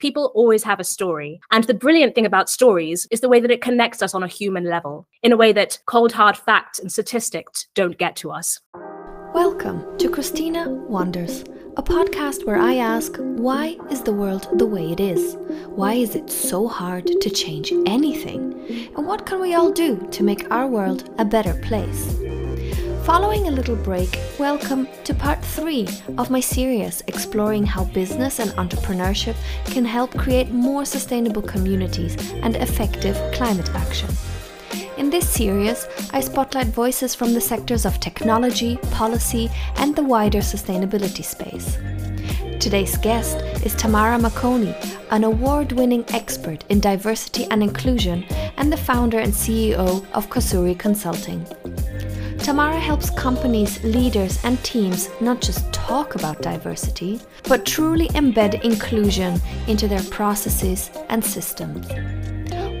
people always have a story. And the brilliant thing about stories is the way that it connects us on a human level, in a way that cold hard facts and statistics don't get to us. Welcome to Christina Wonders, a podcast where I ask why is the world the way it is? Why is it so hard to change anything? And what can we all do to make our world a better place? Following a little break, welcome to part three of my series exploring how business and entrepreneurship can help create more sustainable communities and effective climate action. In this series, I spotlight voices from the sectors of technology, policy, and the wider sustainability space. Today's guest is Tamara Makoni, an award winning expert in diversity and inclusion and the founder and CEO of Kazuri Consulting. Tamara helps companies, leaders, and teams not just talk about diversity, but truly embed inclusion into their processes and systems.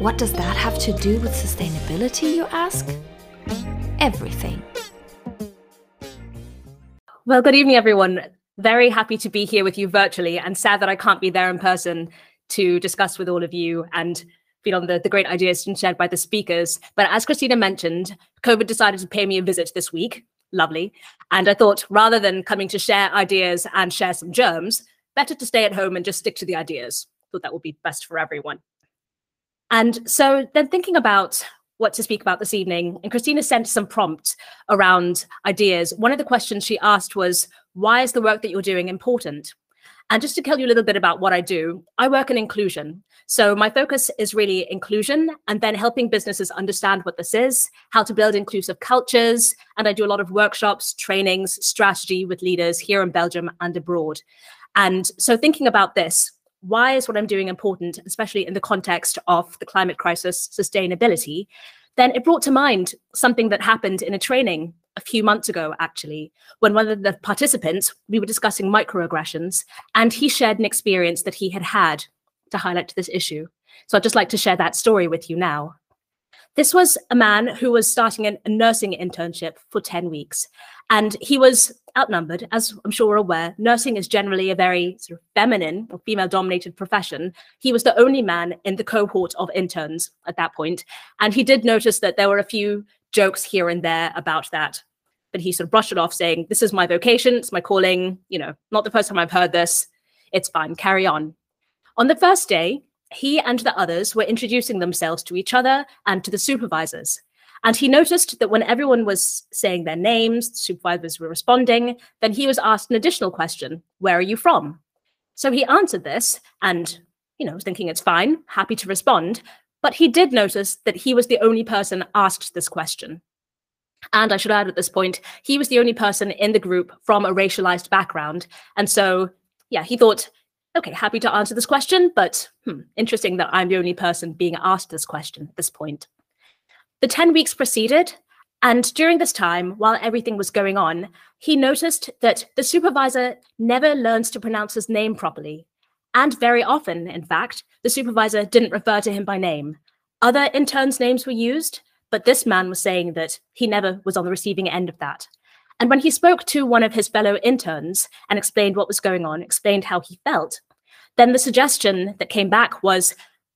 What does that have to do with sustainability, you ask? Everything. Well, good evening, everyone. Very happy to be here with you virtually and sad that I can't be there in person to discuss with all of you and feed on the, the great ideas shared by the speakers. But as Christina mentioned, COVID decided to pay me a visit this week. Lovely. And I thought rather than coming to share ideas and share some germs, better to stay at home and just stick to the ideas. Thought that would be best for everyone. And so then thinking about what to speak about this evening, and Christina sent some prompts around ideas. One of the questions she asked was, why is the work that you're doing important? And just to tell you a little bit about what I do, I work in inclusion. So my focus is really inclusion and then helping businesses understand what this is, how to build inclusive cultures. And I do a lot of workshops, trainings, strategy with leaders here in Belgium and abroad. And so thinking about this, why is what I'm doing important, especially in the context of the climate crisis sustainability? Then it brought to mind something that happened in a training a few months ago, actually, when one of the participants, we were discussing microaggressions, and he shared an experience that he had had to highlight this issue. So I'd just like to share that story with you now. This was a man who was starting a nursing internship for 10 weeks, and he was outnumbered, as I'm sure we're aware. Nursing is generally a very sort of feminine or female dominated profession. He was the only man in the cohort of interns at that point, and he did notice that there were a few jokes here and there about that. But he sort of brushed it off, saying, This is my vocation, it's my calling, you know, not the first time I've heard this. It's fine, carry on. On the first day, he and the others were introducing themselves to each other and to the supervisors. And he noticed that when everyone was saying their names, the supervisors were responding, then he was asked an additional question Where are you from? So he answered this and, you know, thinking it's fine, happy to respond. But he did notice that he was the only person asked this question. And I should add at this point, he was the only person in the group from a racialized background. And so, yeah, he thought, okay, happy to answer this question, but hmm, interesting that I'm the only person being asked this question at this point. The 10 weeks proceeded, and during this time, while everything was going on, he noticed that the supervisor never learns to pronounce his name properly. And very often, in fact, the supervisor didn't refer to him by name. Other interns' names were used, but this man was saying that he never was on the receiving end of that. And when he spoke to one of his fellow interns and explained what was going on, explained how he felt, then the suggestion that came back was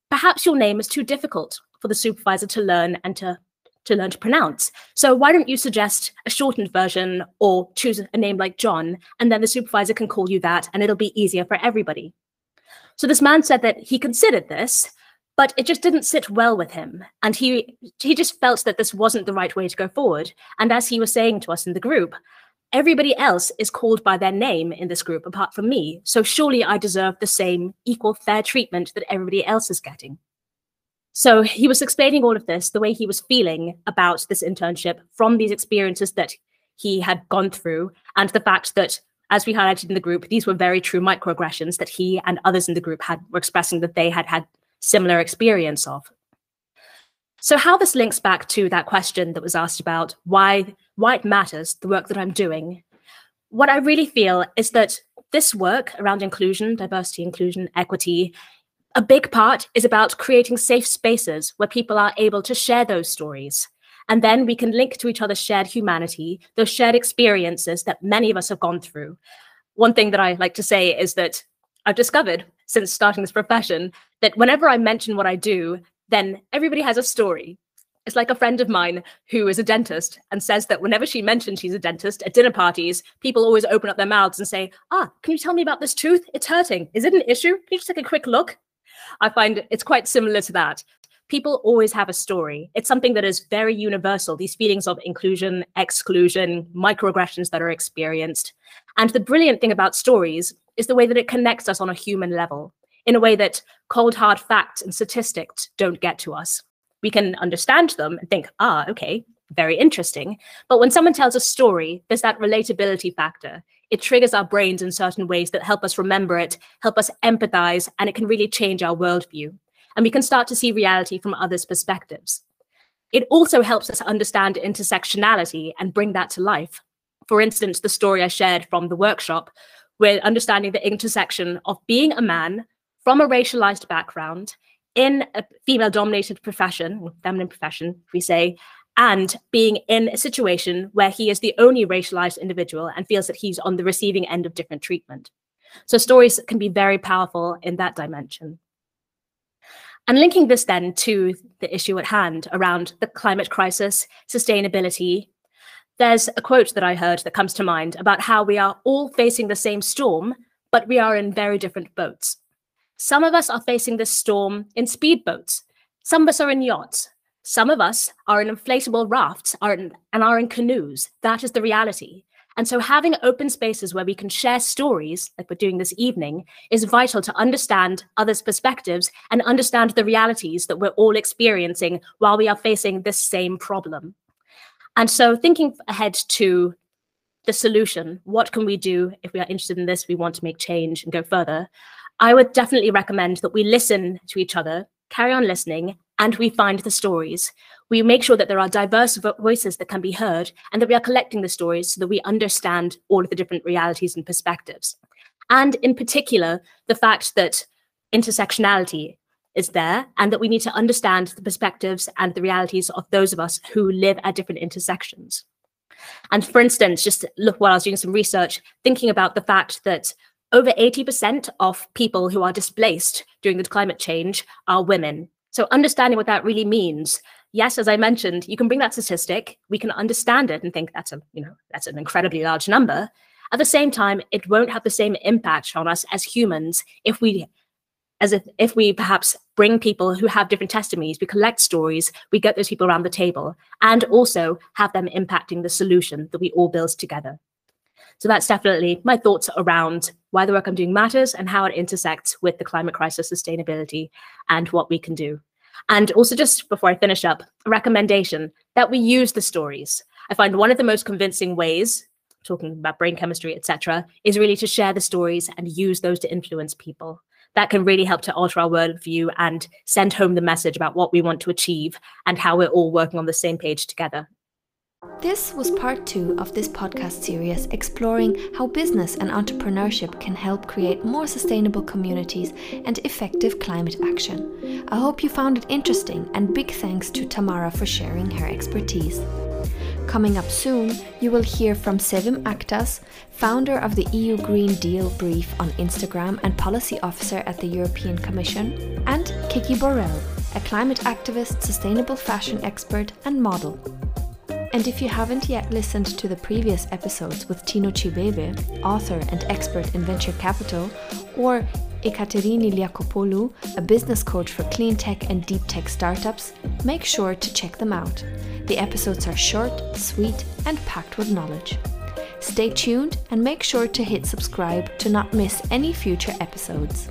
perhaps your name is too difficult for the supervisor to learn and to to learn to pronounce. So why don't you suggest a shortened version or choose a name like John, and then the supervisor can call you that, and it'll be easier for everybody. So this man said that he considered this, but it just didn't sit well with him. And he he just felt that this wasn't the right way to go forward. And as he was saying to us in the group everybody else is called by their name in this group apart from me. So surely i deserve the same equal fair treatment that everybody else is getting. So he was explaining all of this the way he was feeling about this internship from these experiences that he had gone through and the fact that as we highlighted in the group, these were very true microaggressions that he and others in the group had were expressing that they had had similar experience of. So how this links back to that question that was asked about why why it matters, the work that I'm doing. What I really feel is that this work around inclusion, diversity, inclusion, equity, a big part is about creating safe spaces where people are able to share those stories. And then we can link to each other's shared humanity, those shared experiences that many of us have gone through. One thing that I like to say is that I've discovered since starting this profession that whenever I mention what I do, then everybody has a story. It's like a friend of mine who is a dentist and says that whenever she mentions she's a dentist at dinner parties, people always open up their mouths and say, Ah, can you tell me about this tooth? It's hurting. Is it an issue? Can you just take a quick look? I find it's quite similar to that. People always have a story. It's something that is very universal, these feelings of inclusion, exclusion, microaggressions that are experienced. And the brilliant thing about stories is the way that it connects us on a human level in a way that cold, hard facts and statistics don't get to us we can understand them and think, ah, okay, very interesting. But when someone tells a story, there's that relatability factor. It triggers our brains in certain ways that help us remember it, help us empathize, and it can really change our worldview. And we can start to see reality from others' perspectives. It also helps us understand intersectionality and bring that to life. For instance, the story I shared from the workshop, we're understanding the intersection of being a man from a racialized background in a female dominated profession, feminine profession, we say, and being in a situation where he is the only racialized individual and feels that he's on the receiving end of different treatment. So stories can be very powerful in that dimension. And linking this then to the issue at hand around the climate crisis, sustainability, there's a quote that I heard that comes to mind about how we are all facing the same storm, but we are in very different boats. Some of us are facing this storm in speedboats. Some of us are in yachts. Some of us are in inflatable rafts are and are in canoes. That is the reality. And so, having open spaces where we can share stories, like we're doing this evening, is vital to understand others' perspectives and understand the realities that we're all experiencing while we are facing this same problem. And so, thinking ahead to the solution, what can we do if we are interested in this, we want to make change and go further? I would definitely recommend that we listen to each other, carry on listening, and we find the stories. We make sure that there are diverse voices that can be heard and that we are collecting the stories so that we understand all of the different realities and perspectives. And in particular, the fact that intersectionality is there and that we need to understand the perspectives and the realities of those of us who live at different intersections. And for instance, just look while I was doing some research, thinking about the fact that over 80% of people who are displaced during the climate change are women. So understanding what that really means. Yes, as I mentioned, you can bring that statistic, we can understand it and think that's a, you know, that's an incredibly large number. At the same time, it won't have the same impact on us as humans if we as if, if we perhaps bring people who have different testimonies, we collect stories, we get those people around the table, and also have them impacting the solution that we all build together. So that's definitely my thoughts around why the work I'm doing matters and how it intersects with the climate crisis sustainability and what we can do. And also, just before I finish up, a recommendation that we use the stories. I find one of the most convincing ways, talking about brain chemistry, etc., is really to share the stories and use those to influence people. That can really help to alter our worldview and send home the message about what we want to achieve and how we're all working on the same page together. This was part two of this podcast series exploring how business and entrepreneurship can help create more sustainable communities and effective climate action. I hope you found it interesting, and big thanks to Tamara for sharing her expertise. Coming up soon, you will hear from Sevim Aktas, founder of the EU Green Deal Brief on Instagram and policy officer at the European Commission, and Kiki Borrell, a climate activist, sustainable fashion expert, and model. And if you haven't yet listened to the previous episodes with Tino Chibebe, author and expert in venture capital, or Ekaterini Liakopoulou, a business coach for clean tech and deep tech startups, make sure to check them out. The episodes are short, sweet, and packed with knowledge. Stay tuned and make sure to hit subscribe to not miss any future episodes.